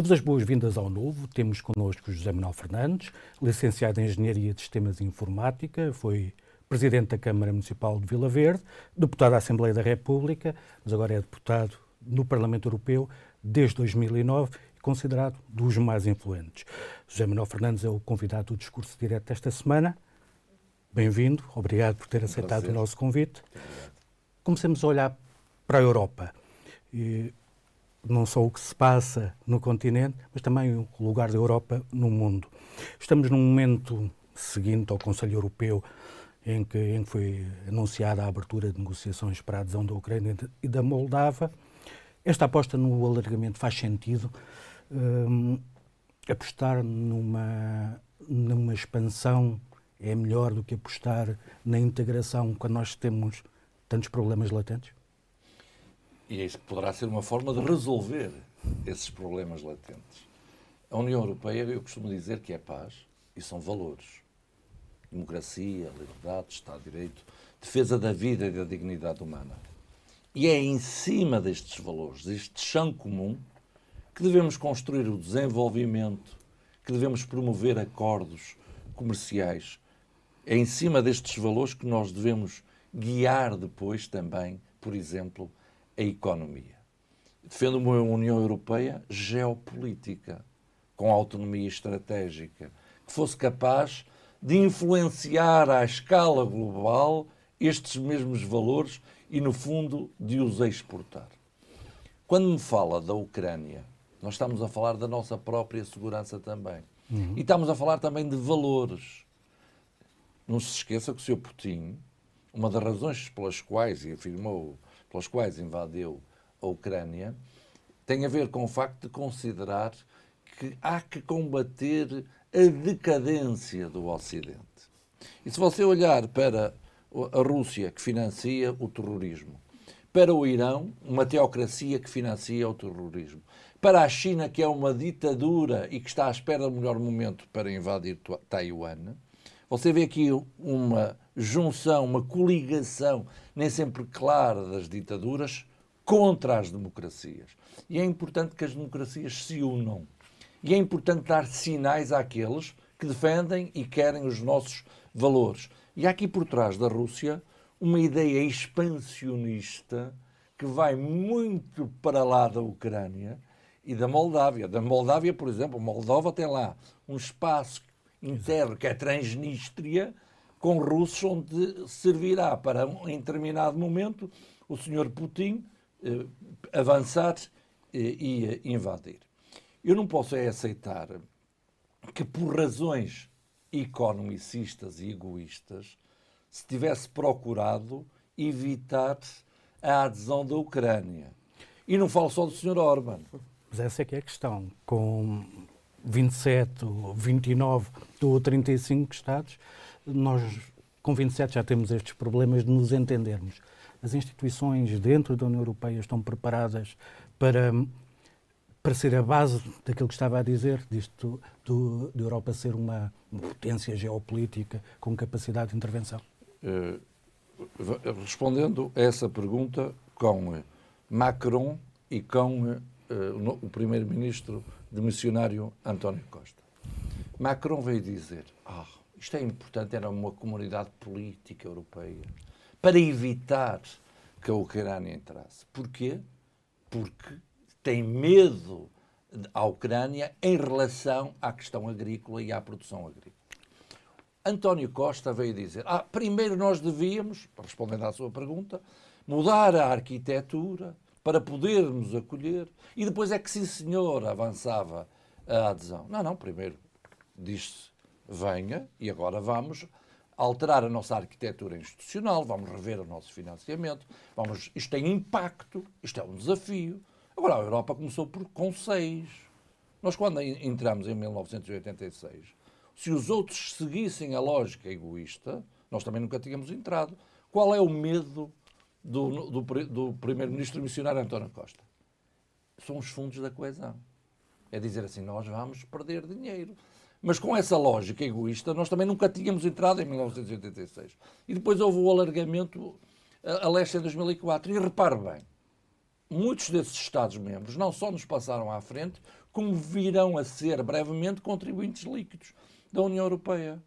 Dou-vos as boas-vindas ao novo. Temos connosco José Manuel Fernandes, licenciado em Engenharia de Sistemas e Informática, foi presidente da Câmara Municipal de Vila Verde, deputado à Assembleia da República, mas agora é deputado no Parlamento Europeu desde 2009 e considerado dos mais influentes. José Manuel Fernandes é o convidado do discurso direto desta semana. Bem-vindo, obrigado por ter aceitado o nosso convite. Comecemos a olhar para a Europa. E não só o que se passa no continente, mas também o lugar da Europa no mundo. Estamos num momento seguinte ao Conselho Europeu em que, em que foi anunciada a abertura de negociações para a adesão da Ucrânia e da Moldava. Esta aposta no alargamento faz sentido. Um, apostar numa, numa expansão é melhor do que apostar na integração quando nós temos tantos problemas latentes? E é isso que poderá ser uma forma de resolver esses problemas latentes. A União Europeia, eu costumo dizer que é paz e são valores. Democracia, liberdade, Estado de Direito, defesa da vida e da dignidade humana. E é em cima destes valores, deste chão comum, que devemos construir o desenvolvimento, que devemos promover acordos comerciais. É em cima destes valores que nós devemos guiar depois também, por exemplo, a economia. Defendo uma União Europeia geopolítica, com autonomia estratégica, que fosse capaz de influenciar à escala global estes mesmos valores e, no fundo, de os exportar. Quando me fala da Ucrânia, nós estamos a falar da nossa própria segurança também. Uhum. E estamos a falar também de valores. Não se esqueça que o Sr. Putin, uma das razões pelas quais, e afirmou pelas quais invadiu a Ucrânia, tem a ver com o facto de considerar que há que combater a decadência do Ocidente. E se você olhar para a Rússia, que financia o terrorismo, para o Irão, uma teocracia que financia o terrorismo, para a China, que é uma ditadura e que está à espera do melhor momento para invadir Taiwan, você vê aqui uma junção, uma coligação, nem sempre clara, das ditaduras contra as democracias. E é importante que as democracias se unam. E é importante dar sinais àqueles que defendem e querem os nossos valores. E há aqui por trás da Rússia uma ideia expansionista que vai muito para lá da Ucrânia e da Moldávia. Da Moldávia, por exemplo, Moldova tem lá um espaço interno, que é Transnistria, com russos, onde servirá para, em determinado momento, o senhor Putin eh, avançar eh, e invadir. Eu não posso é aceitar que, por razões economicistas e egoístas, se tivesse procurado evitar a adesão da Ucrânia. E não falo só do Sr. Orban. Mas essa é que é a questão. Com 27 ou 29 ou 35 Estados, nós com 27 já temos estes problemas de nos entendermos. As instituições dentro da União Europeia estão preparadas para, para ser a base daquilo que estava a dizer, disto do, de Europa ser uma, potência geopolítica com capacidade de intervenção? Uh, respondendo a essa pergunta com Macron e com uh, o primeiro-ministro de missionário António Costa. Macron veio dizer: ah, isto é importante, era uma comunidade política europeia para evitar que a Ucrânia entrasse. Porquê? Porque tem medo à Ucrânia em relação à questão agrícola e à produção agrícola. António Costa veio dizer: ah, primeiro nós devíamos, respondendo à sua pergunta, mudar a arquitetura, para podermos acolher, e depois é que, sim senhor, avançava a adesão. Não, não, primeiro diz-se venha e agora vamos alterar a nossa arquitetura institucional, vamos rever o nosso financiamento, vamos, isto tem impacto, isto é um desafio. Agora, a Europa começou por, com seis. Nós, quando entramos em 1986, se os outros seguissem a lógica egoísta, nós também nunca tínhamos entrado. Qual é o medo do, do, do primeiro-ministro missionário António Costa. São os fundos da coesão. É dizer assim, nós vamos perder dinheiro. Mas com essa lógica egoísta, nós também nunca tínhamos entrado em 1986. E depois houve o alargamento a, a leste em 2004. E repare bem, muitos desses Estados-membros não só nos passaram à frente, como virão a ser brevemente contribuintes líquidos da União Europeia.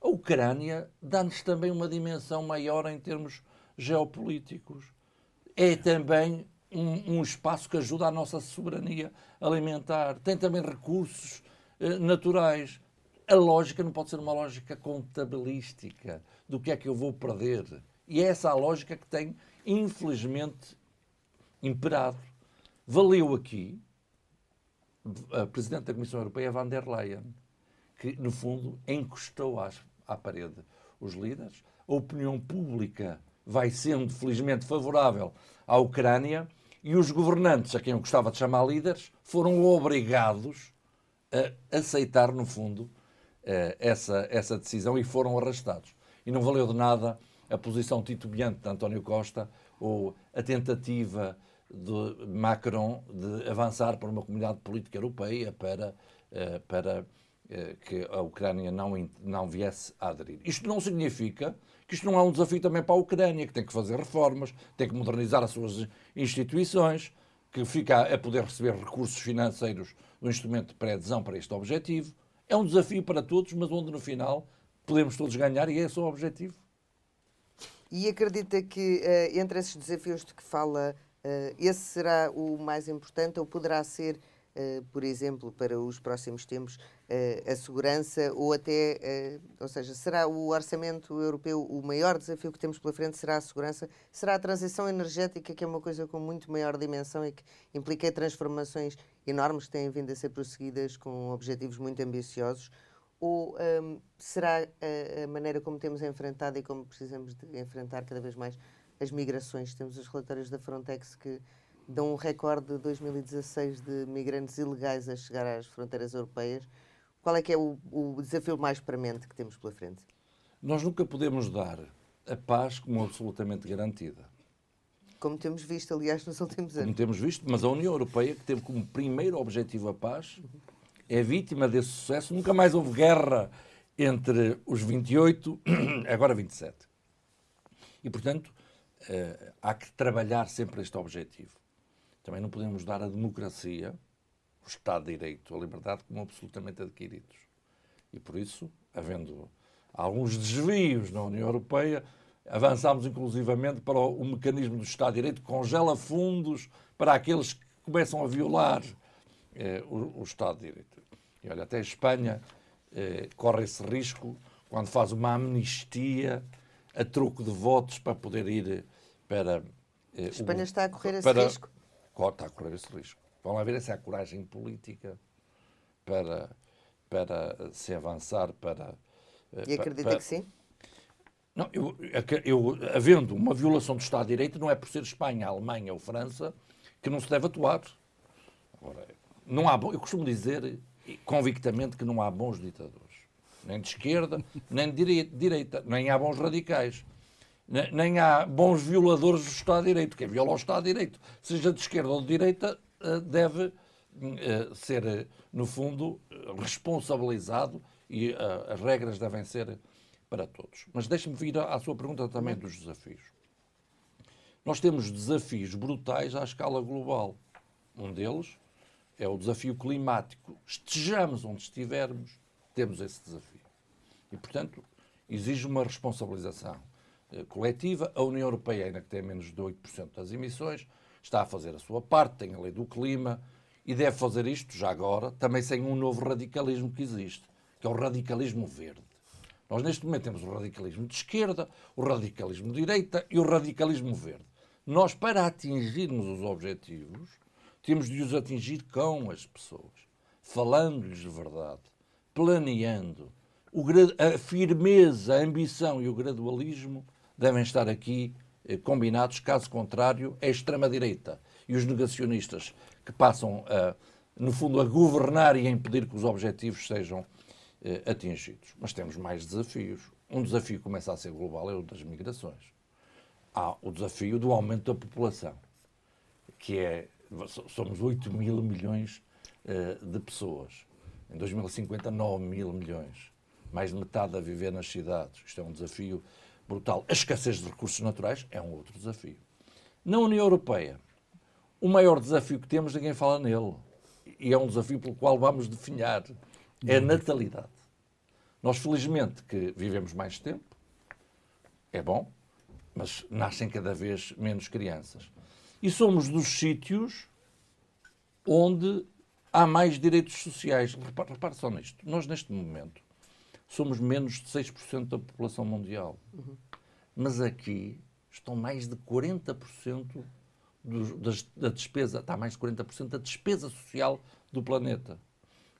A Ucrânia dá-nos também uma dimensão maior em termos geopolíticos. É também um, um, espaço que ajuda a nossa soberania alimentar. Tem também recursos eh, naturais. A lógica não pode ser uma lógica contabilística do que é que eu vou perder. E é essa a lógica que tem, infelizmente, imperado. Valeu aqui a Presidente da Comissão Europeia, van der Leyen, que, no fundo, encostou às, à parede os líderes. A opinião pública vai sendo, felizmente, favorável à Ucrânia e os governantes, a quem eu gostava de chamar líderes, foram obrigados a aceitar, no fundo, eh, essa, essa decisão e foram arrastados. E não valeu de nada a posição titubeante de António Costa ou a tentativa de Macron de avançar para uma comunidade política europeia para, eh, para eh, que a Ucrânia não, não viesse a aderir. Isto não significa que isto não é um desafio também para a Ucrânia, que tem que fazer reformas, tem que modernizar as suas instituições, que fica a poder receber recursos financeiros do instrumento de pré-adesão para este objetivo. É um desafio para todos, mas onde no final podemos todos ganhar e é esse o objetivo. E acredita que uh, entre esses desafios de que fala, uh, esse será o mais importante ou poderá ser eh, por exemplo, para os próximos tempos, eh, a segurança ou até, eh, ou seja, será o orçamento europeu o maior desafio que temos pela frente? Será a segurança? Será a transição energética, que é uma coisa com muito maior dimensão e que implica transformações enormes que têm vindo a ser prosseguidas com objetivos muito ambiciosos? Ou um, será a, a, maneira como temos enfrentado e como precisamos de enfrentar cada vez mais as migrações? Temos os relatórios da Frontex que dão um recorde de 2016 de migrantes ilegais a chegar às fronteiras europeias. Qual é que é o, o desafio mais premente que temos pela frente? Nós nunca podemos dar a paz como absolutamente garantida. Como temos visto, aliás, nos últimos anos. Como temos visto, mas a União Europeia, que teve como primeiro objetivo a paz, é vítima desse sucesso. Nunca mais houve guerra entre os 28, agora 27. E, portanto, eh, há que trabalhar sempre este objetivo. Também não podemos dar a democracia, o Estado de Direito, a liberdade como absolutamente adquiridos. E por isso, havendo alguns desvios na União Europeia, avançámos inclusivamente para o, mecanismo do Estado de Direito, que congela fundos para aqueles que começam a violar eh, o, o, Estado de Direito. E olha, até a Espanha eh, corre esse risco quando faz uma amnistia a troco de votos para poder ir para. Eh, a Espanha o, está a correr esse para, risco? Está a correr esse risco. Vão lá ver se há coragem política para, para se avançar para. Eh, e acredita para, que sim? Não, eu, eu, havendo uma violação do Estado de Direito, não é por ser Espanha, Alemanha ou França que não se deve atuar. Agora, não há, eu costumo dizer convictamente que não há bons ditadores. Nem de esquerda, nem de direita. Nem há bons radicais nem há bons violadores do Estado de Direito. Quem viola o Estado de Direito, seja de esquerda ou de direita, eh, deve eh, ser, eh, no fundo, responsabilizado e as regras devem ser para todos. Mas deixe-me vir à sua pergunta também dos desafios. Nós temos desafios brutais à escala global. Um deles é o desafio climático. Estejamos onde estivermos, temos esse desafio. E, portanto, exige uma responsabilização coletiva. A União Europeia, ainda que tem menos de 8% das emissões, está a fazer a sua parte, tem a lei do clima e deve fazer isto já agora, também sem um novo radicalismo que existe, que é o radicalismo verde. Nós neste momento temos o radicalismo de esquerda, o radicalismo de direita e o radicalismo verde. Nós, para atingirmos os objetivos, temos de os atingir com as pessoas, falando-lhes de verdade, planeando. a firmeza, a ambição e o gradualismo devem estar aqui eh, combinados, caso contrário, é a extrema-direita e os negacionistas que passam, a, no fundo, a governar e a impedir que os objetivos sejam eh, atingidos. Mas temos mais desafios. Um desafio que começa a ser global é o das migrações. Há o desafio do aumento da população, que é. Somos 8 mil milhões eh, de pessoas. Em 2050, 9 mil milhões. Mais de metade a viver nas cidades. Isto é um desafio brutal. A escassez de recursos naturais é um outro desafio. Na União Europeia, o maior desafio que temos, ninguém fala nele. e é um desafio pelo qual vamos definhar, é a natalidade. Nós, felizmente, que vivemos mais tempo, é bom, mas nascem cada vez menos crianças. E somos dos sítios onde há mais direitos sociais. Repare, repare só nisto. Nós, neste momento, somos menos de 6% da população mundial. Uhum. Mas aqui estão mais de 40% do, das, da despesa, está mais de 40% da despesa social do planeta.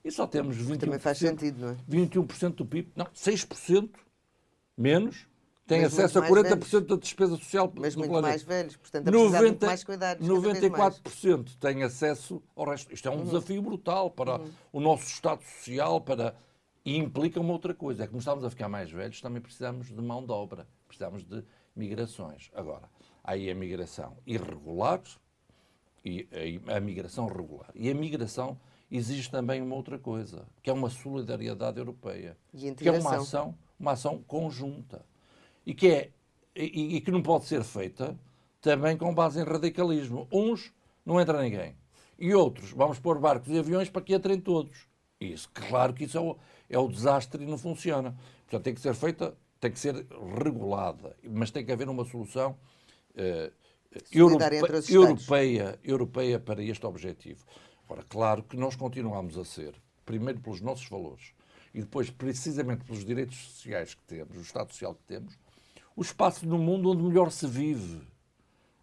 E só temos 21%, Também faz sentido, não é? 21% do PIB, não, 6% menos têm mas acesso a 40% velhos. da despesa social mas do muito planeta. mais velhos, portanto a 90, muito mais cuidados. 94% têm acesso ao resto. Isto é um uhum. desafio brutal para uhum. o nosso Estado Social, para e implica uma outra coisa, é que como estamos a ficar mais velhos, também precisamos de mão de obra, precisamos de migrações. Agora, há aí a migração irregular e a migração regular. E a migração exige também uma outra coisa, que é uma solidariedade europeia, que é uma ação, uma ação conjunta e que é e, e, que não pode ser feita também com base em radicalismo. Uns não entra ninguém e outros vamos pôr barcos e aviões para que entrem todos. Isso, claro que isso é o, é o desastre e não funciona. Portanto, tem que ser feita, tem que ser regulada, mas tem que haver uma solução uh, europeia, europeia para este objetivo. Ora, claro que nós continuamos a ser, primeiro pelos nossos valores e depois precisamente pelos direitos sociais que temos, o Estado Social que temos, o espaço no mundo onde melhor se vive.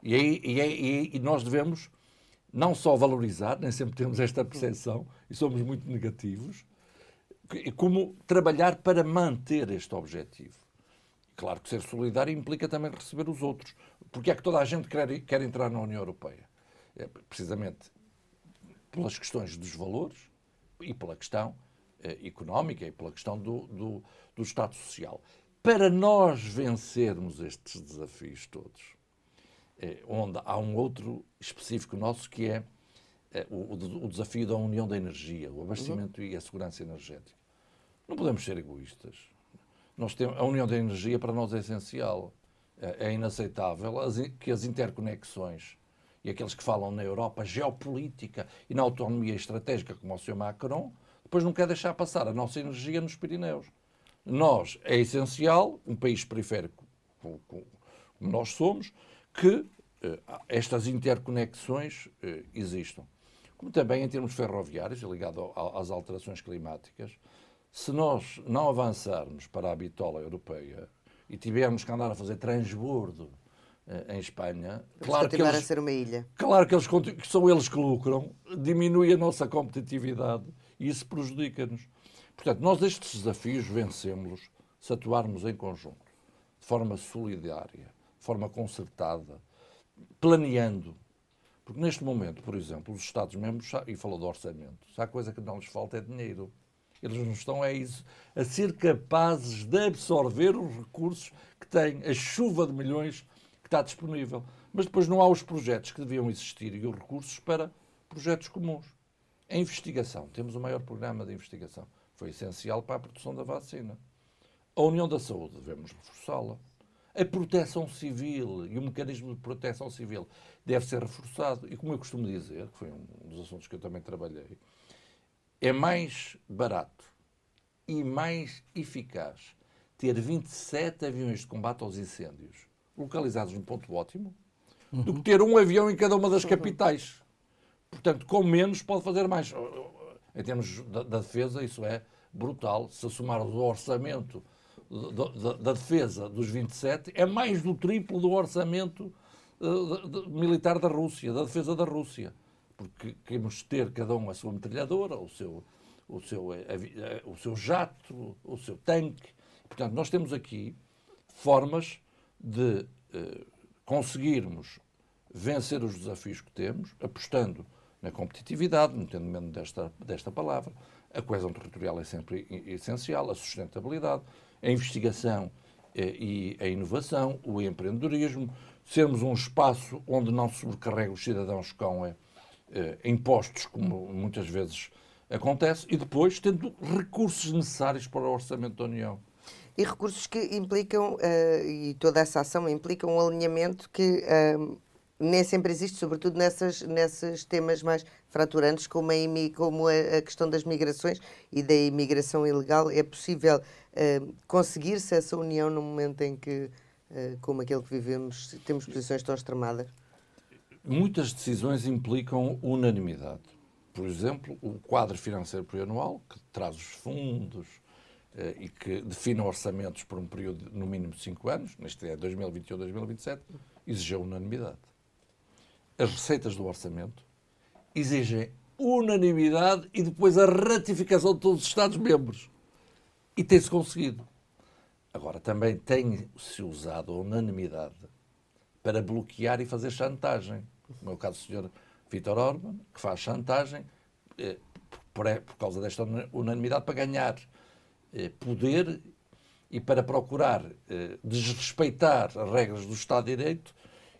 E, aí, e, aí, e nós devemos não só valorizar, nem sempre temos esta percepção e somos muito negativos, como trabalhar para manter este objetivo. Claro que ser solidário implica também receber os outros. Porque é que toda a gente quer, quer entrar na União Europeia? É precisamente pelas questões dos valores e pela questão eh, económica e pela questão do, do, do Estado Social. Para nós vencermos estes desafios todos, eh, onde há um outro específico nosso que é eh, o, o, desafio da união da energia, o abastecimento uhum. e a segurança energética. Não podemos ser egoístas. Nós temos, a união da energia para nós é essencial. É, é inaceitável as, que as interconexões e aqueles que falam na Europa geopolítica e na autonomia estratégica, como o Sr. Macron, depois não quer deixar passar a nossa energia nos Pirineus. Nós, é essencial, um país periférico como, nós somos, que eh, estas interconexões eh, existam. Como também em termos ferroviários, ligado às alterações climáticas, se nós não avançarmos para a bitola europeia e tivermos que andar a fazer transbordo eh, em Espanha, claro que, eles, a ser uma ilha. claro que, eles, que são eles que lucram, diminui a nossa competitividade e isso prejudica-nos. Portanto, nós estes desafios vencemos se atuarmos em conjunto, de forma solidária, de forma concertada, planeando. Porque neste momento, por exemplo, os Estados-membros, e falou do orçamento, se há coisa que não lhes falta é dinheiro. Eles não estão é isso, a ser capazes de absorver os recursos que têm, a chuva de milhões que está disponível. Mas depois não há os projetos que deviam existir e os recursos para projetos comuns. A investigação, temos o maior programa de investigação, foi essencial para a produção da vacina. A União da Saúde, devemos reforçá-la. A proteção civil e o mecanismo de proteção civil deve ser reforçado. E como eu costumo dizer, que foi um dos assuntos que eu também trabalhei, é mais barato e mais eficaz ter 27 aviões de combate aos incêndios localizados num ponto ótimo uhum. do que ter um avião em cada uma das capitais. Portanto, com menos pode fazer mais. Em termos da, defesa, isso é brutal. Se somar o orçamento da, defesa dos 27, é mais do triplo do orçamento uh, militar da Rússia, da defesa da Rússia porque queremos ter cada um a sua metralhadora, o seu, o seu, eh, eh, o seu jato, o seu tanque. Portanto, nós temos aqui formas de eh, conseguirmos vencer os desafios que temos, apostando na competitividade, não tendo medo desta, desta palavra. A coesão territorial é sempre essencial, a sustentabilidade, a investigação e a inovação, o empreendedorismo, sermos um espaço onde não sobrecarrega os cidadãos com eh, impostos, como muitas vezes acontece, e depois tendo recursos necessários para o orçamento da União. E recursos que implicam, uh, e toda essa ação implica um alinhamento que uh, nem sempre existe, sobretudo nessas, nesses temas mais fraturantes, como, a, como a, a, questão das migrações e da imigração ilegal. É possível uh, conseguir-se essa união no momento em que, uh, como aquele que vivemos, temos posições tão extremadas? Muitas decisões implicam unanimidade. Por exemplo, o quadro financeiro plurianual, que traz os fundos uh, e que define orçamentos por um período no mínimo de 5 anos, neste é 2021-2027, exigiu unanimidade as receitas do orçamento exigem unanimidade e depois a ratificação de todos os Estados-membros. E tem-se conseguido. Agora, também tem-se usado a unanimidade para bloquear e fazer chantagem. No meu caso, o senhor Vítor Orban, que faz chantagem eh, por, por, causa desta unanimidade para ganhar eh, poder e para procurar eh, desrespeitar as regras do Estado de Direito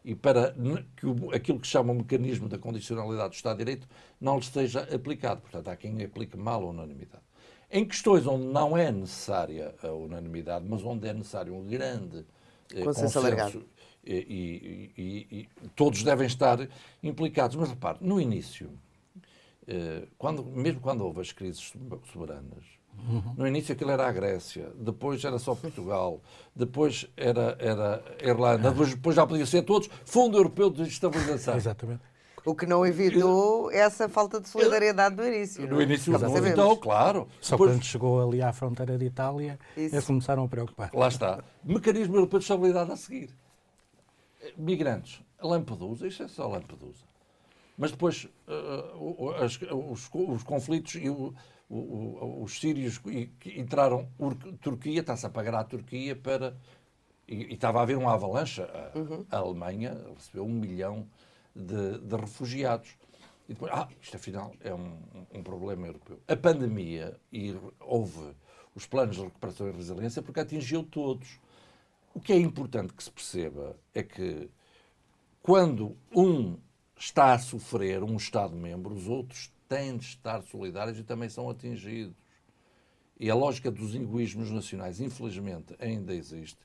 e para que o, aquilo que se chama o mecanismo da condicionalidade do Estado de Direito não lhe seja aplicado. Portanto, há quem aplique mal a unanimidade. Em questões onde não é necessária a unanimidade, mas onde é necessário um grande eh, consenso, consenso e, e, e, e, todos devem estar implicados. Mas repare, no início, eh, quando, mesmo quando houve as crises soberanas, Uhum. No início aquilo era a Grécia, depois era só Portugal, depois era, era Irlanda, depois, depois já podia ser todos Fundo Europeu de Estabilização. Exatamente. O que não evitou essa falta de solidariedade do início. No é? início não evitou, claro. Só depois... quando chegou ali à fronteira de Itália, eles começaram a preocupar. Lá está. Mecanismo Europeu de Estabilidade a seguir. Migrantes. Lampedusa, isto é só Lampedusa. Mas depois uh, os, os, os conflitos e o, o, o, os sírios que entraram, Turquia, está-se a pagar à Turquia para. E, e, estava a haver uma avalanche. A, uhum. a Alemanha recebeu um milhão de, de, refugiados. E depois, ah, isto afinal é um, um problema europeu. A pandemia, e houve os planos de recuperação e resiliência, porque atingiu todos. O que é importante que se perceba é que quando um está a sofrer, um Estado-membro, os outros têm de estar solidários e também são atingidos. E a lógica dos egoísmos nacionais, infelizmente, ainda existe.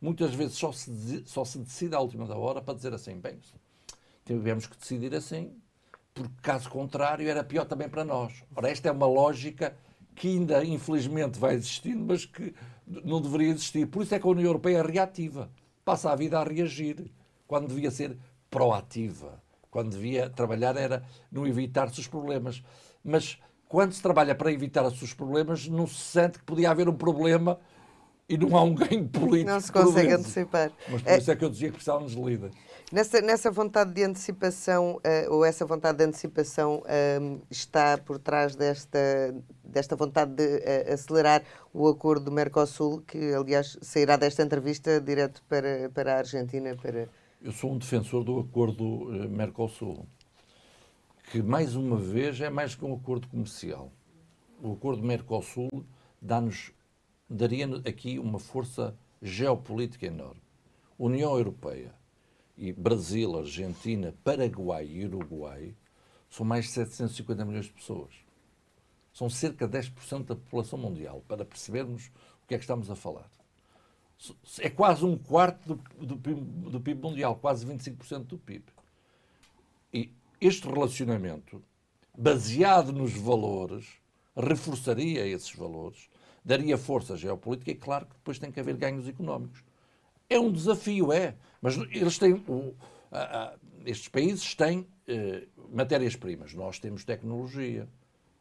Muitas vezes só se, só se decide à última da hora para dizer assim, bem, tivemos que decidir assim, porque caso contrário era pior também para nós. Ora, esta é uma lógica que ainda, infelizmente, vai existindo, mas que não deveria existir. Por isso é que a União Europeia é reativa. Passa a vida a reagir, quando devia ser proativa quando devia trabalhar era no evitar-se os problemas. Mas quando se trabalha para evitar os problemas, não se sente que podia haver um problema e não há um ganho político. Não se consegue antecipar. Mas por é... isso é que eu dizia que precisávamos de líderes. Nessa, nessa vontade de antecipação, uh, ou essa vontade de antecipação uh, está por trás desta, desta vontade de uh, acelerar o acordo do Mercosul, que aliás sairá desta entrevista direto para, para a Argentina, para eu sou um defensor do acordo eh, Mercosul, que mais uma vez é mais que um acordo comercial. O acordo Mercosul dá-nos, daria aqui uma força geopolítica enorme. União Europeia e Brasil, Argentina, Paraguai e Uruguai são mais de 750 milhões de pessoas. São cerca de 10% da população mundial, para percebermos o que é que estamos a falar é quase um quarto do, do, PIB, do PIB mundial, quase 25% do PIB. E este relacionamento, baseado nos valores, reforçaria esses valores, daria força geopolítica e, claro, que depois tem que haver ganhos económicos. É um desafio, é, mas eles têm. O, a, a, estes países têm eh, matérias-primas, nós temos tecnologia.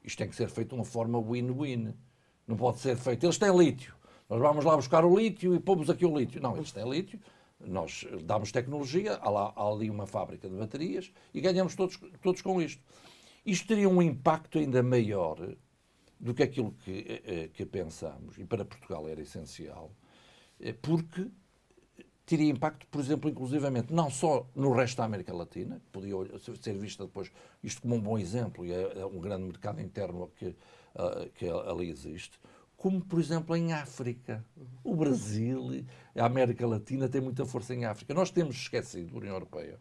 Isto tem que ser feito de uma forma win-win. Não pode ser feito. Eles têm lítio. Nós vamos lá buscar o lítio e pomos aqui o lítio. Não, eles têm lítio, nós damos tecnologia, há, lá, há ali uma fábrica de baterias e ganhamos todos, todos com isto. Isto teria um impacto ainda maior do que aquilo que, eh, eh, que pensamos, e para Portugal era essencial, eh, porque teria impacto, por exemplo, inclusivamente, não só no resto da América Latina, que podia ser vista depois isto como um bom exemplo, e é, é um grande mercado interno que, que ali existe, como por exemplo em África. O Brasil, a América Latina tem muita força em África. Nós temos esquecido, a União Europeia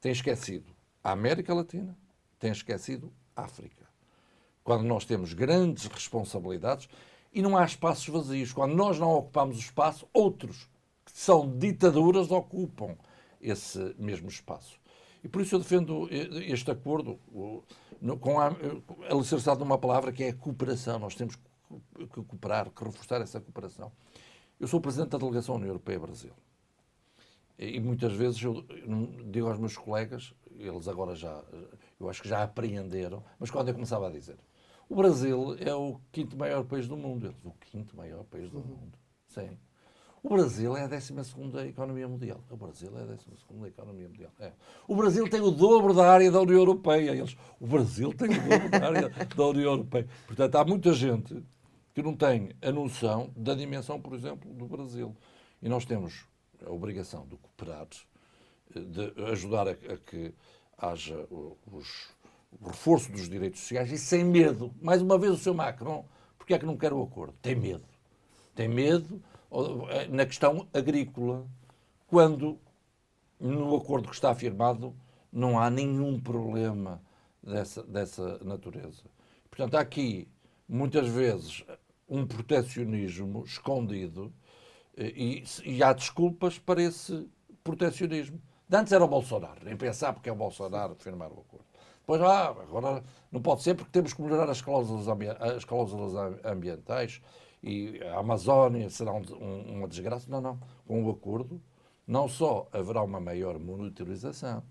tem esquecido a América Latina, tem esquecido a África. Quando nós temos grandes responsabilidades e não há espaços vazios. Quando nós não ocupamos o espaço, outros são ditaduras ocupam esse mesmo espaço. E por isso eu defendo este acordo com a, alicerçado numa palavra que é cooperação. Nós temos que cooperar, que reforçar essa cooperação. Eu sou presidente da delegação União Europeia-Brasil. E muitas vezes eu digo aos meus colegas, eles agora já, eu acho que já apreenderam, mas quando eu começava a dizer, o Brasil é o quinto maior país do mundo. Eles, o quinto maior país do uhum. mundo. Sim. O Brasil é a 12 economia mundial. O Brasil é a 12 economia mundial. É. O Brasil tem o dobro da área da União Europeia. Eles, o Brasil tem o dobro da área da União Europeia. Portanto, há muita gente que não tem a noção da dimensão, por exemplo, do Brasil. E nós temos a obrigação de cooperar, de ajudar a, a que haja os, o reforço dos direitos sociais e sem medo. Mais uma vez, o seu Macron, porque é que não quer o acordo? Tem medo. Tem medo na questão agrícola, quando no acordo que está afirmado não há nenhum problema dessa, dessa natureza. Portanto, há aqui, muitas vezes, um protecionismo escondido eh, e, e há desculpas para esse protecionismo. antes era o Bolsonaro, nem pensar porque é o Bolsonaro firmar o acordo. Depois, ah, agora não pode ser porque temos que melhorar as cláusulas, as cláusulas ambientais e a Amazónia será um, um, uma desgraça. Não, não. Com o acordo, não só haverá uma maior monitorização,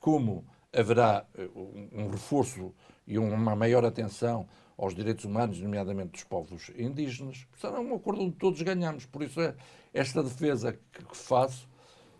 como haverá eh, um, reforço e uma maior atenção aos direitos humanos, nomeadamente dos povos indígenas. Será um acordo onde todos ganhamos. Por isso, é esta defesa que, que faço.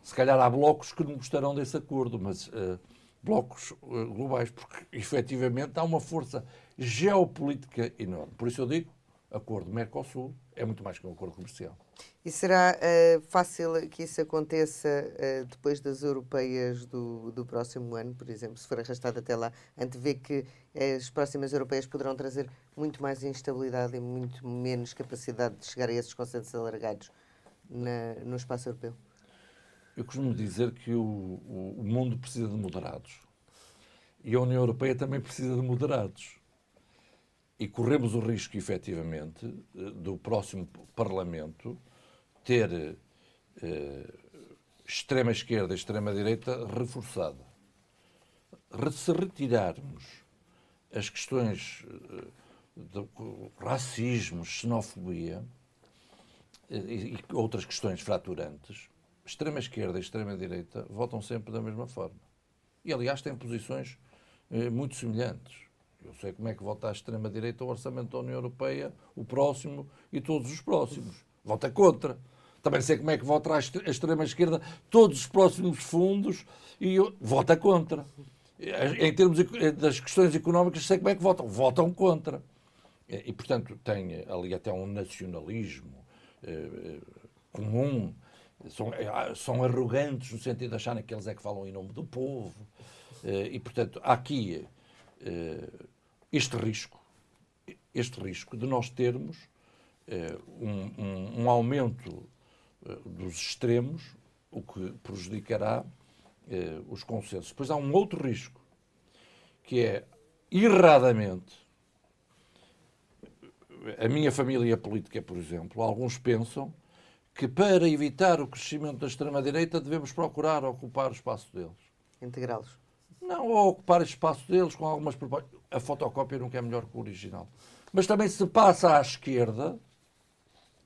Se calhar há blocos que não gostarão desse acordo, mas uh, blocos uh, globais, porque efetivamente há uma força geopolítica enorme. Por isso eu digo, acordo Mercosul é muito mais que um acordo comercial. E será uh, fácil que isso aconteça uh, depois das europeias do, do próximo ano, por exemplo, se for arrastado até lá? Antevê que as próximas europeias poderão trazer muito mais instabilidade e muito menos capacidade de chegar a esses consensos alargados na, no espaço europeu? Eu costumo dizer que o, o, o mundo precisa de moderados. E a União Europeia também precisa de moderados e corremos o risco, efetivamente, do próximo Parlamento ter eh, extrema-esquerda e extrema-direita reforçada. Se retirarmos as questões eh, de racismo, xenofobia eh, e outras questões fraturantes, extrema-esquerda e extrema-direita votam sempre da mesma forma. E, aliás, têm posições eh, muito semelhantes. Eu sei como é que vota a extrema-direita o orçamento da União Europeia, o próximo e todos os próximos. Vota contra. Também sei como é que vota a extrema-esquerda todos os próximos fundos e vota contra. Em termos das questões económicas, sei como é que votam. Votam contra. E, portanto, tem ali até um nacionalismo eh, eh comum. São, eh, são arrogantes no sentido de acharem que eles é que falam em nome do povo. Eh, e, portanto, há aqui eh, este risco, este risco de nós termos eh, um, um, um aumento eh, dos extremos, o que prejudicará os consensos. Depois há um outro risco, que é, erradamente, a minha família política, por exemplo, alguns pensam que para evitar o crescimento da extrema-direita devemos procurar ocupar o espaço deles. Integrá-los. Não, ou ocupar espaço deles com algumas propostas. A fotocópia nunca é melhor que o original. Mas também se passa à esquerda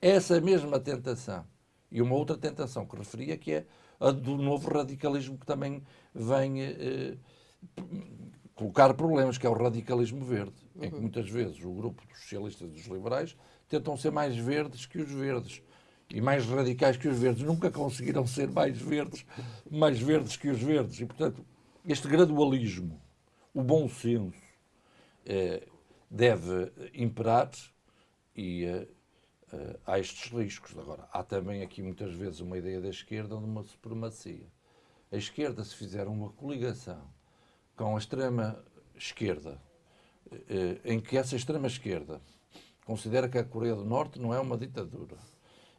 essa mesma tentação. E uma outra tentação que referia, que é a do novo radicalismo que também vem eh, colocar problemas, que é o radicalismo verde, uhum. em que uhum. muitas vezes o grupo dos socialistas e dos liberais tentam ser mais verdes que os verdes e mais radicais que os verdes. Nunca conseguiram ser mais verdes, mais verdes que os verdes. E, portanto, este gradualismo, o bom senso, deve imperar e eh, eh, há estes riscos. Agora, há também aqui muitas vezes uma ideia da esquerda de uma supremacia. A esquerda, se fizer uma coligação com a extrema esquerda, em que essa extrema esquerda considera que a Coreia do Norte não é uma ditadura,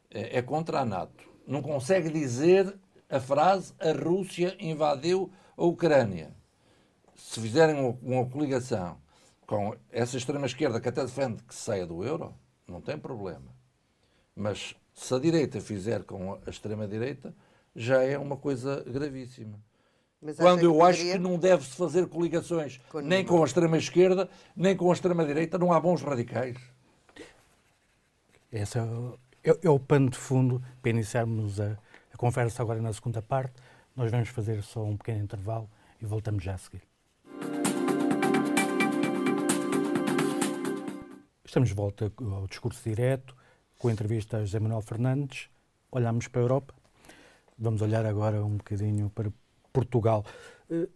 é contra a NATO, não consegue dizer a frase a Rússia invadiu a Ucrânia, se fizerem uma, coligação com essa extrema-esquerda que até defende que saia do euro, não tem problema. Mas se a direita fizer com a extrema-direita, já é uma coisa gravíssima. quando eu acho que não deve-se fazer coligações com nem com a extrema-esquerda, nem com a extrema-direita, não há bons radicais. Esse é o, é, é o pano de fundo para iniciarmos a, a conversa agora na segunda parte. Nós vamos fazer só um pequeno intervalo e voltamos já a seguir. Estamos de volta ao discurso direto, com a entrevista a José Manuel Fernandes. Olhamos para a Europa. Vamos olhar agora um bocadinho para Portugal. Eh,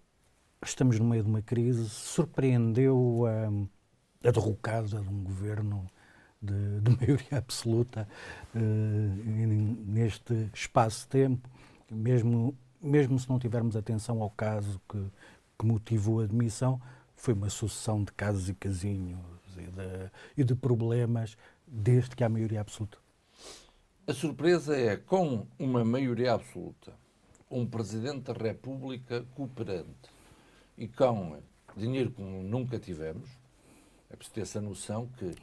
estamos no meio de uma crise. Surpreendeu a, a derrocada de um governo de, de maioria absoluta uh, neste espaço de tempo, mesmo, mesmo se não tivermos atenção ao caso que, que motivou a admissão, foi uma sucessão de casos e casinhos e de, e de problemas desde que há maioria absoluta. A surpresa é, com uma maioria absoluta, um Presidente da República cooperante e com dinheiro como nunca tivemos, é preciso ter essa noção que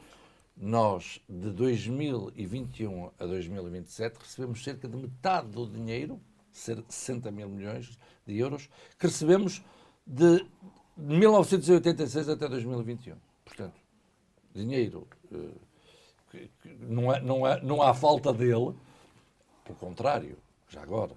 nós, de 2021 a 2027, recebemos cerca de metade do dinheiro, 60 mil milhões de euros, que recebemos de 1986 até 2021. Dinheiro, eh, não, é, não, é, não há falta dele, pelo contrário, já agora,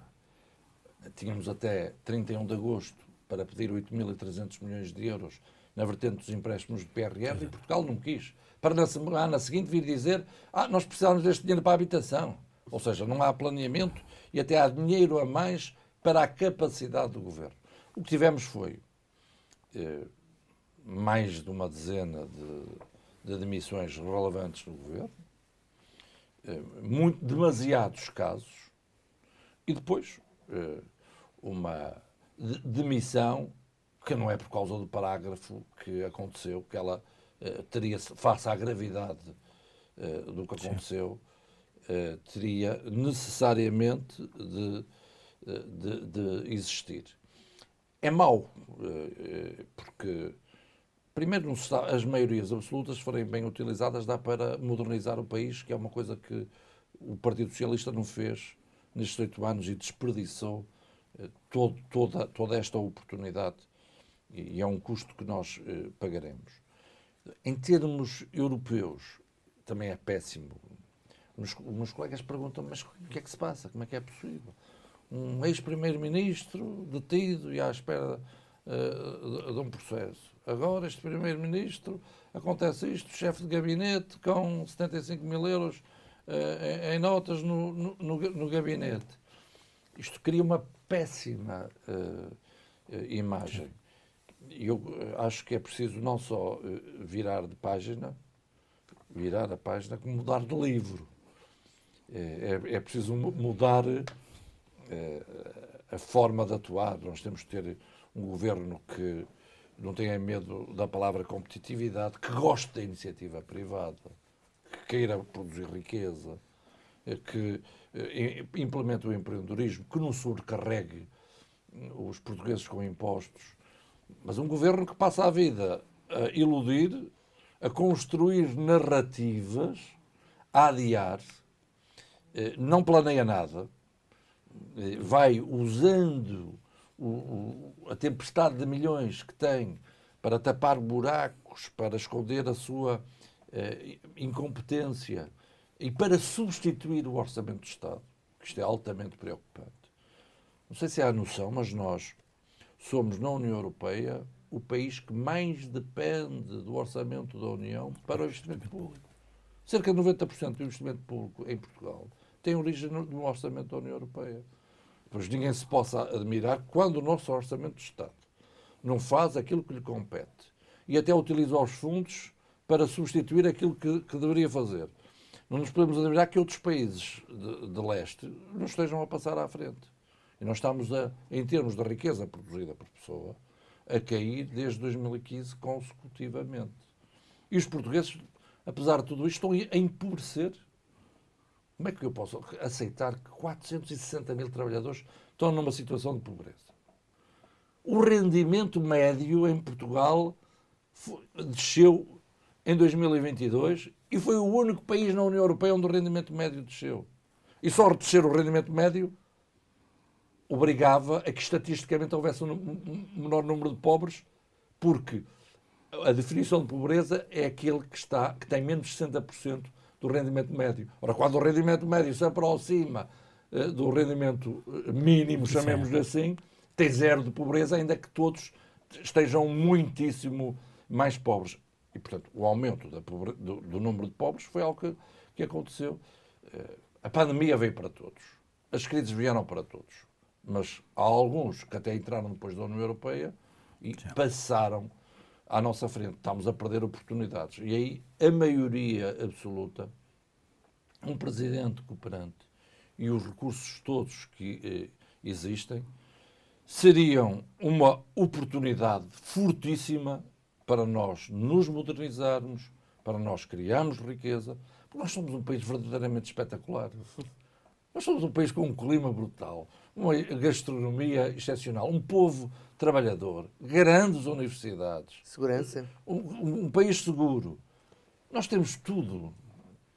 tínhamos até 31 de agosto para pedir 8.300 milhões de euros na vertente dos empréstimos de PRR e Portugal não quis. Para na semana seguinte vir dizer ah, nós precisamos deste dinheiro para a habitação. Ou seja, não há planeamento e até há dinheiro a mais para a capacidade do governo. O que tivemos foi eh, mais de uma dezena de, de demissões relevantes no governo, eh, muito, demasiados casos, e depois eh, uma de, demissão que não é por causa do parágrafo que aconteceu, que ela eh, teria, face à gravidade do que aconteceu, teria necessariamente de, de, de existir. É mau, porque, primeiro, as maiorias absolutas, se forem bem utilizadas, dá para modernizar o país, que é uma coisa que o Partido Socialista não fez nestes oito anos e desperdiçou todo, toda, toda esta oportunidade. E é um custo que nós pagaremos. Em termos europeus, também é péssimo. Os meus colegas perguntam, mas o que é que se passa? Como é que é possível? Um ex-primeiro-ministro detido e à espera uh, de um processo. Agora, este primeiro-ministro, acontece isto, chefe de gabinete com 75 mil euros uh, em, notas no, no, no, gabinete. Isto cria uma péssima uh, imagem eu acho que é preciso não só virar de página, virar a página, como mudar de livro. É, é, é preciso mudar a forma de atuar. Nós temos que ter um governo que não tenha medo da palavra competitividade, que goste da iniciativa privada, que queira produzir riqueza, que implemente o empreendedorismo, que não sobrecarregue os portugueses com impostos. Mas um governo que passa a vida a iludir, a construir narrativas, a adiar, eh, não planeia nada, eh, vai usando a tempestade de milhões que tem para tapar buracos, para esconder a sua eh, incompetência e para substituir o orçamento do Estado, que isto é altamente preocupante. Não sei se há noção, mas nós somos, na União Europeia, o país que mais depende do orçamento da União para o investimento público. Cerca de 90% do investimento público em Portugal tem origem no orçamento da União Europeia. Pois ninguém se possa admirar quando o nosso orçamento de Estado não faz aquilo que lhe compete e até utiliza os fundos para substituir aquilo que, que deveria fazer. Não nos podemos admirar que outros países de, de leste não estejam a passar à frente. E nós estamos, a, em termos de riqueza produzida por pessoa, a cair desde 2015 consecutivamente. E os portugueses, apesar de tudo isto, estão a empobrecer. Como é que eu posso aceitar que 460 mil trabalhadores estão numa situação de pobreza? O rendimento médio em Portugal desceu em 2022 e foi o único país na União Europeia onde o rendimento médio desceu. E só descer o rendimento médio obrigava a que estatisticamente houvesse um, menor número de pobres, porque a definição de pobreza é aquele que, está, que tem menos de 60% do rendimento médio. Ora, quando o rendimento médio se aproxima uh, do rendimento eh, mínimo, chamemos-lhe assim, tem zero de pobreza, ainda que todos estejam muitíssimo mais pobres. E, portanto, o aumento pobre... do, do, número de pobres foi algo que, que aconteceu. Uh, a pandemia veio para todos. As crises vieram para todos. Mas há alguns que até entraram depois da União Europeia e passaram à nossa frente. Estamos a perder oportunidades. E aí a maioria absoluta, um presidente cooperante e os recursos todos que eh, existem, seriam uma oportunidade fortíssima para nós nos modernizarmos, para nós criarmos riqueza, porque nós somos um país verdadeiramente espetacular. Nós somos um país com um clima brutal, uma gastronomia excepcional, um povo trabalhador, grandes universidades. Segurança. Um, um, país seguro. Nós temos tudo.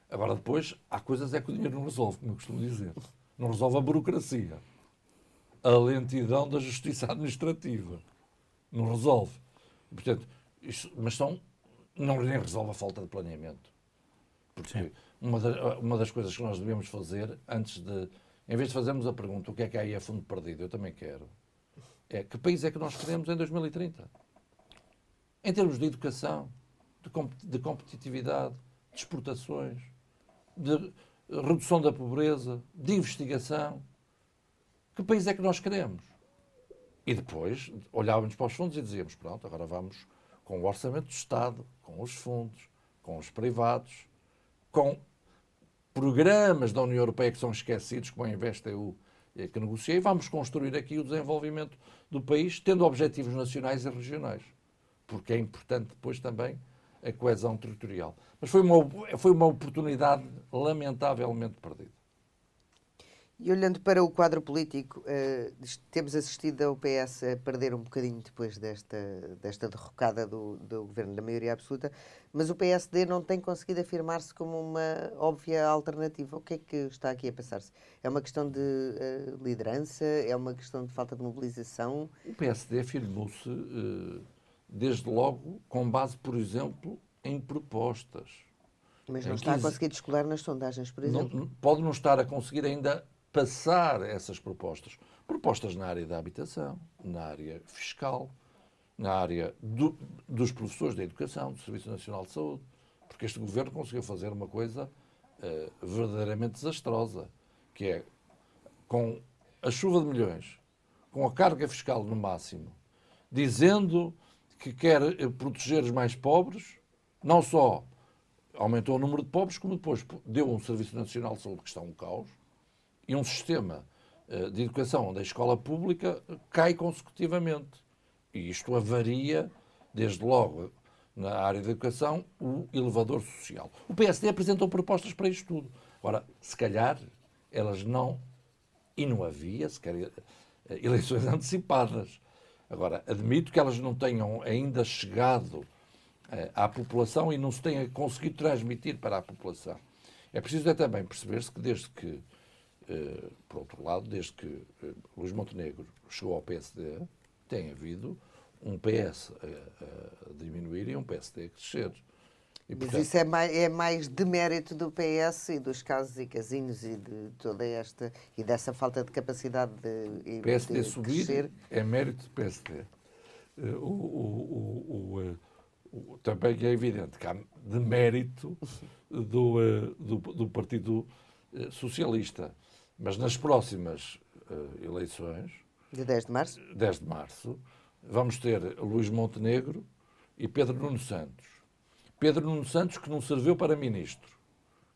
Agora, depois, há coisas é que o dinheiro não resolve, como eu costumo dizer. Não resolve a burocracia. A lentidão da justiça administrativa. Não resolve. Portanto, isto, mas são, não nem resolve a falta de planeamento. Porque uma, da, uma das coisas que nós devemos fazer, antes de. Em vez de fazermos a pergunta o que é que aí a fundo perdido, eu também quero é que país é que nós queremos em 2030? Em termos de educação, de, de competitividade, de exportações, de redução da pobreza, de investigação. Que país é que nós queremos? E depois olhávamos para os fundos e dizíamos: pronto, agora vamos com o orçamento do Estado, com os fundos, com os privados, com programas da União Europeia que são esquecidos, como a InvestEU, que negociei, vamos construir aqui o desenvolvimento do país, tendo objetivos nacionais e regionais, porque é importante depois também a coesão territorial. Mas foi uma, foi uma oportunidade lamentavelmente perdida. E olhando para o quadro político, uh, temos assistido ao PS a perder um bocadinho depois desta, desta derrocada do, do governo da maioria absoluta, mas o PSD não tem conseguido afirmar-se como uma óbvia alternativa. O que é que está aqui a passar-se? É uma questão de uh, liderança? É uma questão de falta de mobilização? O PSD afirmou-se, uh, desde logo, com base, por exemplo, em propostas. Mas não está a conseguir descolar nas sondagens, por exemplo? Não, pode não estar a conseguir ainda passar essas propostas. Propostas na área da habitação, na área fiscal, na área do, dos professores da educação, do Serviço Nacional de Saúde. Porque este governo conseguiu fazer uma coisa uh, verdadeiramente desastrosa, que é com a chuva de milhões, com a carga fiscal no máximo, dizendo que quer eh, proteger os mais pobres, não só aumentou o número de pobres, como depois deu um Serviço Nacional de Saúde que está um caos, e um sistema eh, de educação onde a escola pública cai consecutivamente. E isto avaria, desde logo, na área da educação, o elevador social. O PSD apresentou propostas para isto tudo. Agora, se calhar, elas não. E não havia sequer eh, eleições antecipadas. Agora, admito que elas não tenham ainda chegado eh, à população e não se tenha conseguido transmitir para a população. É preciso é também perceber-se que desde que por outro lado, desde que uh, Luís Montenegro chegou ao PSD, tem havido um PS a, a diminuir e um PSD a crescer. E, portanto, Mas isso é mais, é mais de mérito do PS e dos casos e casinhos e de toda esta e dessa falta de capacidade de, PSD de subir crescer. é mérito do PSD. Uh, o, o, o, também é evidente que há de mérito do, do, do Partido Socialista. Mas nas próximas uh, eleições. De 10 de março? 10 de março, vamos ter Luís Montenegro e Pedro Nuno Santos. Pedro Nuno Santos que não serviu para ministro,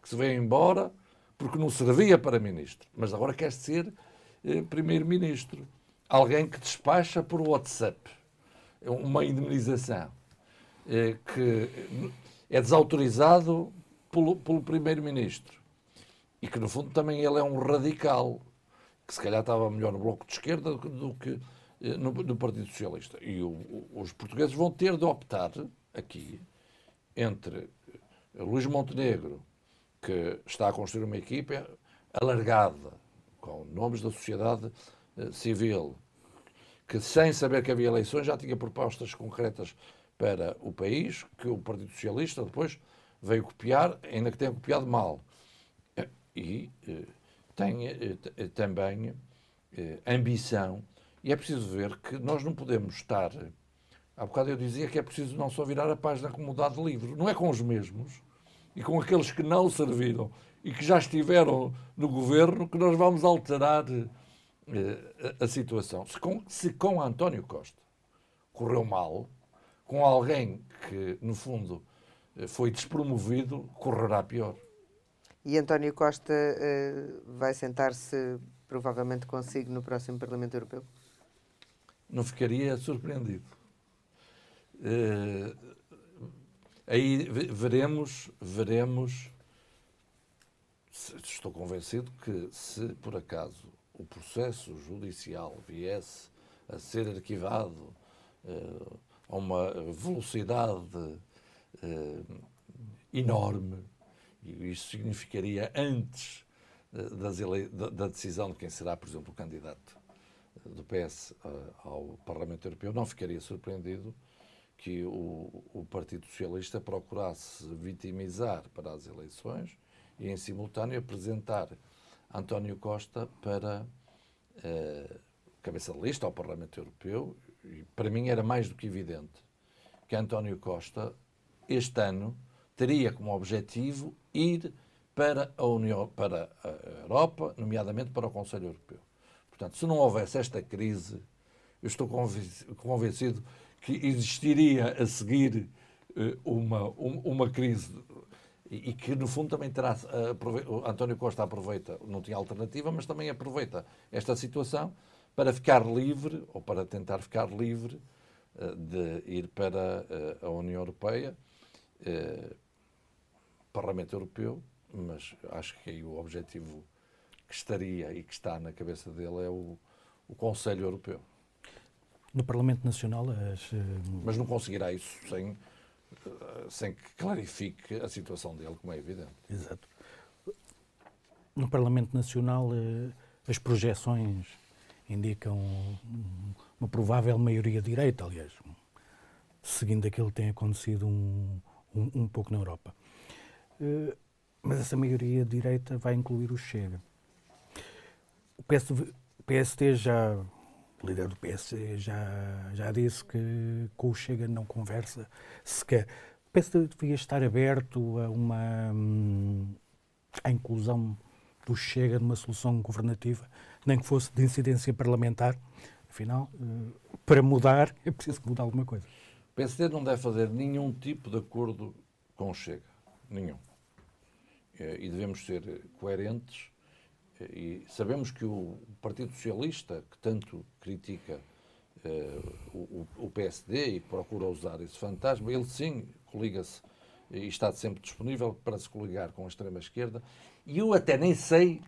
que se veio embora porque não servia para ministro, mas agora quer ser eh, primeiro-ministro. Alguém que despacha por WhatsApp uma indemnização eh, que é desautorizado pelo, pelo primeiro-ministro e que, no fundo, também ele é um radical, que se calhar estava melhor no Bloco de Esquerda do que eh, no, no Partido Socialista. E o, os portugueses vão ter de optar aqui entre eh, Luís Montenegro, que está a construir uma equipa alargada, com nomes da sociedade Civil, que sem saber que havia eleições já tinha propostas concretas para o país, que o Partido Socialista depois veio copiar, ainda que tenha copiado mal. E tem também ambição. E é preciso ver que nós não podemos estar. Há bocado eu dizia que é preciso não só virar a página como mudar de livro. Não é com os mesmos e com aqueles que não serviram e que já estiveram no governo que nós vamos alterar eh, a, situação. Se com, se com António Costa correu mal, com alguém que, no fundo, eh, foi despromovido, correrá pior. E António Costa uh, vai sentar-se provavelmente consigo no próximo Parlamento Europeu? Não ficaria surpreendido. Uh, aí veremos, veremos. Estou convencido que se por acaso o processo judicial viesse a ser arquivado uh, a uma velocidade enorme, e isso significaria antes das da, decisão de quem será, por exemplo, o candidato do PS ao Parlamento Europeu, não ficaria surpreendido que o, o Partido Socialista procurasse vitimizar para as eleições e, em simultâneo, apresentar António Costa para uh, cabeça de lista ao Parlamento Europeu. E para mim era mais do que evidente que António Costa, este ano, teria como objetivo ir para a União, para a Europa, nomeadamente para o Conselho Europeu. Portanto, se não houvesse esta crise, eu estou convencido que existiria a seguir eh, uma, uma crise e que no fundo também terá António Costa aproveita não tinha alternativa mas também aproveita esta situação para ficar livre ou para tentar ficar livre eh, de ir para eh, a União Europeia Parlamento Europeu mas acho que aí o objetivo que estaria e que está na cabeça dele é o, o Conselho Europeu no Parlamento Nacional. As, eh, Mas não conseguirá isso sem, eh, sem que clarifique a situação dele, como é evidente. Exato. No Parlamento Nacional, eh, as projeções indicam uma provável maioria direita, aliás, seguindo aquilo que tem acontecido um, um, um pouco na Europa. Mas essa maioria direita vai incluir o Chega. O PSD, PSD já o líder do PS já, já disse que com o Chega não conversa sequer. O PS devia estar aberto a uma a inclusão do Chega numa solução governativa, nem que fosse de incidência parlamentar. Afinal, eh, para mudar, é preciso mudar alguma coisa. O PSD não deve fazer nenhum tipo de acordo com o Chega. Nenhum. Eh, e devemos ser coerentes e sabemos que o Partido Socialista, que tanto critica uh, o, o, PSD e procura usar esse fantasma, ele sim coliga-se e está sempre disponível para se coligar com a extrema-esquerda. E eu até nem sei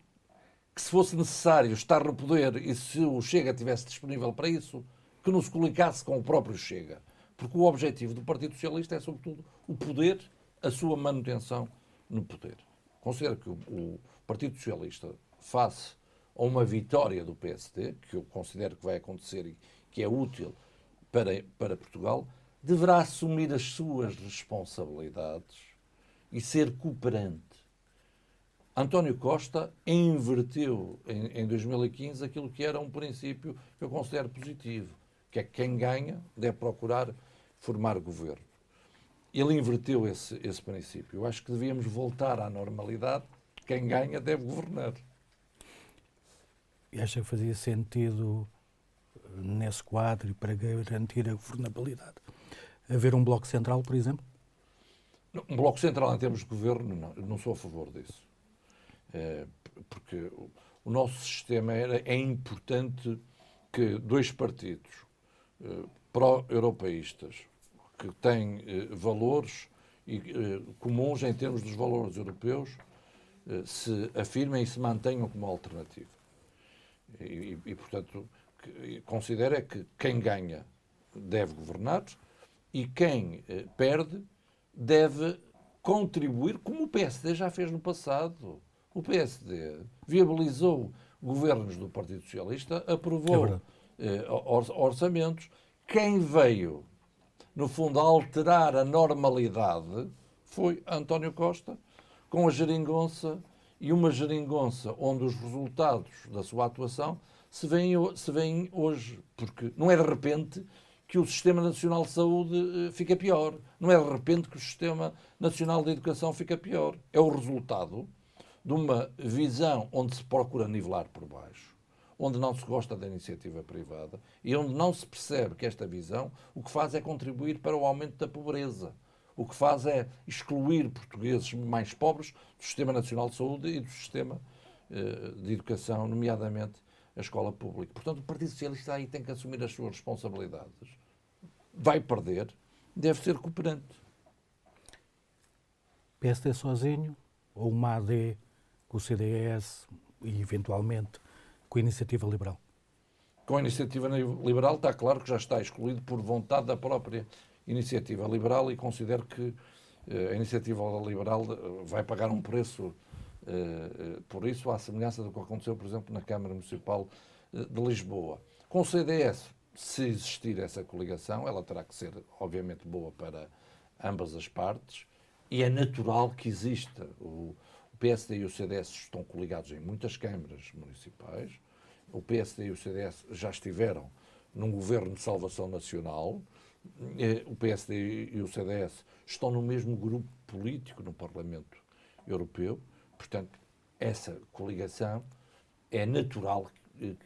que se fosse necessário estar no poder e se o Chega estivesse disponível para isso, que não se coligasse com o próprio Chega. Porque o objetivo do Partido Socialista é, sobretudo, o poder, a sua manutenção no poder. Considero que o, Partido Socialista face a uma vitória do PSD, que eu considero que vai acontecer e que é útil para, para Portugal, deverá assumir as suas responsabilidades e ser cooperante. António Costa inverteu em, em 2015 aquilo que era um princípio que eu considero positivo, que é que quem ganha deve procurar formar governo. Ele inverteu esse, esse princípio. Eu acho que devíamos voltar à normalidade. Quem ganha deve governar. E acha que fazia sentido, nesse quadro e para garantir a governabilidade, haver um bloco central, por exemplo? Um bloco central em termos de governo, não, não sou a favor disso. É, porque o, o, nosso sistema era, é importante que dois partidos eh, pró-europeístas, que têm eh, valores e, eh, comuns em termos dos valores europeus, eh, se afirmem e se mantenham como alternativa. E, e, portanto, considera que quem ganha deve governar e quem eh, perde deve contribuir, como o PSD já fez no passado. O PSD viabilizou governos do Partido Socialista, aprovou é orçamentos. Quem veio, no fundo, a alterar a normalidade foi António Costa, com a geringonça e uma geringonça onde os resultados da sua atuação se veem, se veem hoje. Porque não é de repente que o Sistema Nacional de Saúde eh, fica pior. Não é de repente que o Sistema Nacional de Educação fica pior. É o resultado de uma visão onde se procura nivelar por baixo, onde não se gosta da iniciativa privada e onde não se percebe que esta visão o que faz é contribuir para o aumento da pobreza. O que faz é excluir portugueses mais pobres do Sistema Nacional de Saúde e do sistema eh, de educação, nomeadamente a escola pública. Portanto, o Partido Socialista aí tem que assumir as suas responsabilidades. Vai perder, deve ser cooperante. PSD sozinho ou uma AD com o CDS e, eventualmente, com a Iniciativa Liberal? Com a Iniciativa Liberal está claro que já está excluído por vontade da própria Iniciativa Liberal e considero que eh, a Iniciativa Liberal eh, vai pagar um preço eh, por isso, à semelhança do que aconteceu, por exemplo, na Câmara Municipal de Lisboa. Com o CDS, se existir essa coligação, ela terá que ser, obviamente, boa para ambas as partes e é natural que exista o, o PSD e o CDS estão coligados em muitas câmaras municipais. O PSD e o CDS já estiveram num governo de salvação nacional. Eh, o PSD e o CDS estão no mesmo grupo político no Parlamento Europeu. Portanto, essa coligação é natural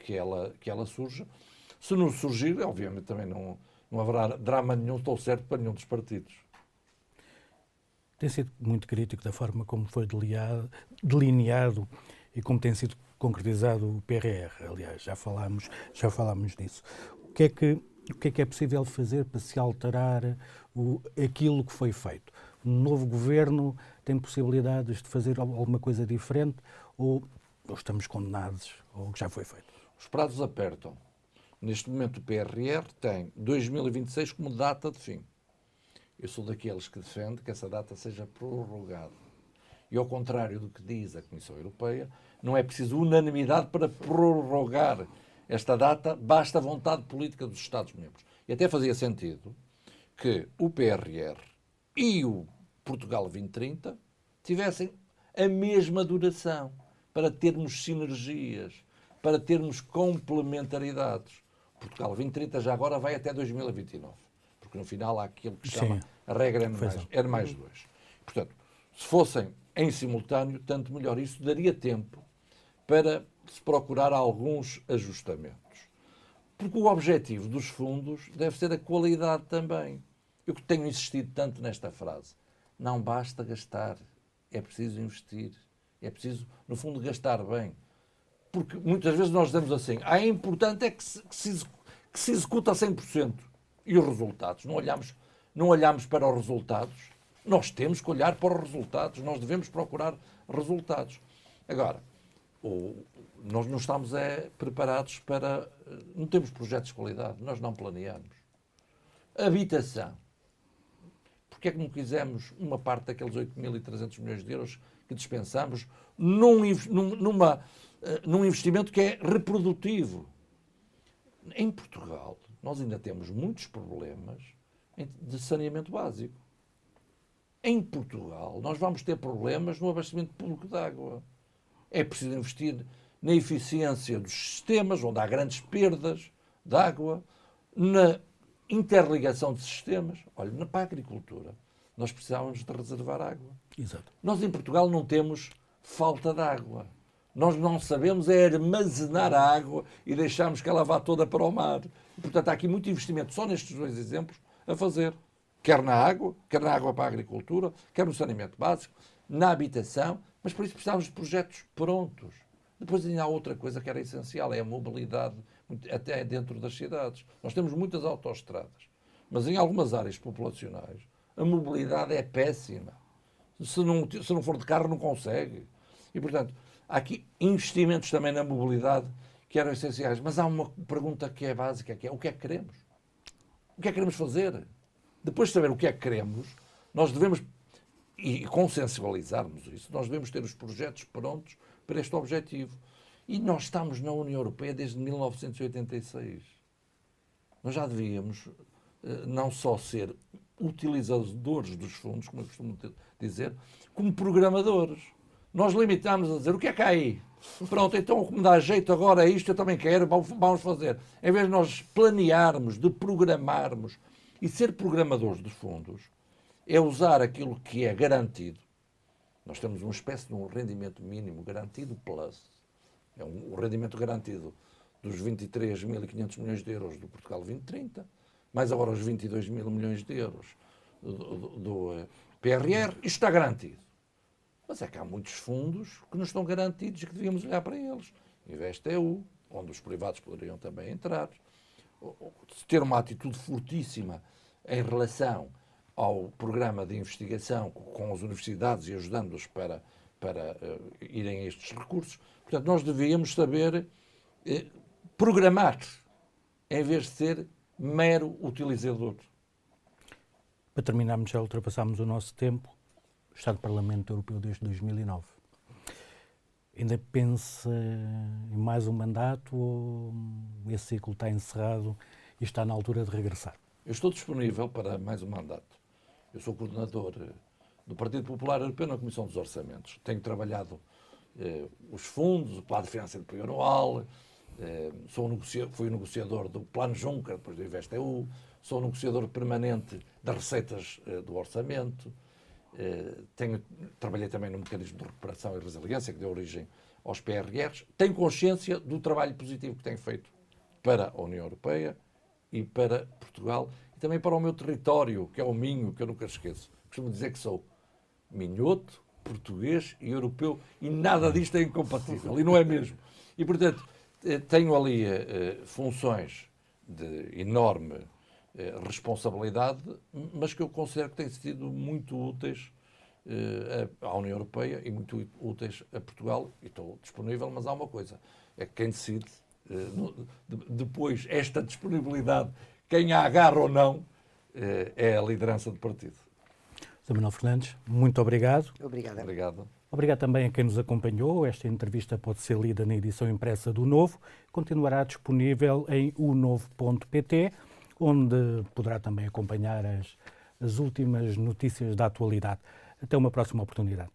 que ela, que ela surja. Se não surgir, obviamente também não, não haverá drama nenhum, estou certo, para nenhum dos partidos tem sido muito crítico da forma como foi delineado e como tem sido concretizado o PRR. Aliás, já falámos, já falámos disso. O que é que o que é que é possível fazer para se alterar o, aquilo que foi feito? Um novo governo tem possibilidades de fazer alguma coisa diferente ou, ou estamos condenados ao que já foi feito? Os prazos apertam. Neste momento o PRR tem 2026 como data de fim. Eu sou daqueles que defende que essa data seja prorrogada. E ao contrário do que diz a Comissão Europeia, não é preciso unanimidade para prorrogar esta data, basta a vontade política dos Estados-membros. E até fazia sentido que o PRR e o Portugal 2030 tivessem a mesma duração para termos sinergias, para termos complementaridades. Portugal 2030 já agora vai até 2029 porque no final há aquilo que chama Sim. A regra N mais, N mais dois. Portanto, se fossem em simultâneo, tanto melhor. Isso daria tempo para se procurar alguns ajustamentos. Porque o objetivo dos fundos deve ser a qualidade também. Eu que tenho insistido tanto nesta frase. Não basta gastar, é preciso investir. É preciso, no fundo, gastar bem. Porque muitas vezes nós dizemos assim, ah, é importante é que se, que se, que se executa a 100% e os resultados. Não olhamos, não olhamos para os resultados. Nós temos que olhar para os resultados. Nós devemos procurar resultados. Agora, o, nós não estamos é, preparados para. Não temos projetos de qualidade. Nós não planeamos. Habitação. Porquê é que não quisemos uma parte daqueles 8.300 milhões de euros que dispensamos num, numa, eh, num investimento que é reprodutivo? Em Portugal, nós ainda temos muitos problemas de saneamento básico. Em Portugal, nós vamos ter problemas no abastecimento público de água. É preciso investir na eficiência dos sistemas, onde há grandes perdas de água, na interligação de sistemas. Olha, para a agricultura, nós precisávamos de reservar água. Exato. Nós em Portugal não temos falta de água. Nós não sabemos é armazenar a água e deixarmos que ela vá toda para o mar. Portanto, há aqui muito investimento, só nestes dois exemplos, a fazer. Quer na água, quer na água para a agricultura, quer no saneamento básico, na habitação, mas por isso precisamos de projetos prontos. Depois ainda há outra coisa que era essencial, é a mobilidade, até dentro das cidades. Nós temos muitas autoestradas, mas em algumas áreas populacionais a mobilidade é péssima. Se não, se não for de carro, não consegue. E, portanto, Há aqui investimentos também na mobilidade que eram essenciais. Mas há uma pergunta que é básica, que é o que é que queremos? O que é que queremos fazer? Depois de saber o que é que queremos, nós devemos e consensualizarmos isso, nós devemos ter os projetos prontos para este objetivo. E nós estamos na União Europeia desde 1986. Nós já devíamos eh, não só ser utilizadores dos fundos, como eu costumo dizer, como programadores. Nós limitamos a dizer o que é que há aí? Pronto, então o que me dá jeito agora isto, eu também quero, vamos fazer. Em vez de nós planearmos, de programarmos e ser programadores dos fundos, é usar aquilo que é garantido. Nós temos uma espécie de um rendimento mínimo garantido plus. É um, um rendimento garantido dos 23.500 milhões de euros do Portugal 2030, mais agora os 22 mil milhões de euros do, do, do eh, PRR, isto está garantido. Mas é que há muitos fundos que não estão garantidos e que devíamos olhar para eles. Investe EU, onde os privados poderiam também entrar. Ter uma atitude fortíssima em relação ao programa de investigação com as universidades e ajudando-os para, para uh, irem a estes recursos. Portanto, nós devíamos saber uh, programar, em vez de ser mero utilizador. Para terminarmos, já ultrapassámos o nosso tempo. Está no Parlamento Europeu desde 2009. Ainda pensa em mais um mandato ou esse ciclo está encerrado e está na altura de regressar? Eu estou disponível para mais um mandato. Eu sou coordenador eh, do Partido Popular Europeu na Comissão dos Orçamentos. Tenho trabalhado eh, os fundos, o plano de financeiro plurianual, eh, sou negocia fui negociador do Plano Juncker, depois do InvestEU, sou negociador permanente das receitas eh, do orçamento, tenho, trabalhei também no mecanismo de recuperação e resiliência que deu origem aos PRRs. Tenho consciência do trabalho positivo que tenho feito para a União Europeia e para Portugal e também para o meu território, que é o Minho, que eu nunca esqueço. Costumo dizer que sou minhoto, português e europeu e nada disto é incompatível, e não é mesmo. E, portanto, eh, tenho ali uh, funções de enorme eh, responsabilidade, mas que eu considero que têm sido muito úteis eh, à União Europeia e muito úteis a Portugal. E estou disponível, mas há uma coisa: é que quem decide eh, depois esta disponibilidade, quem a agarra ou não, é a liderança do partido. Sr. Manuel Fernandes, muito obrigado. Obrigada. Obrigado. Obrigado também a quem nos acompanhou. Esta entrevista pode ser lida na edição impressa do Novo. Continuará disponível em unovo.pt onde poderá também acompanhar as, as últimas notícias da atualidade. Até uma próxima oportunidade.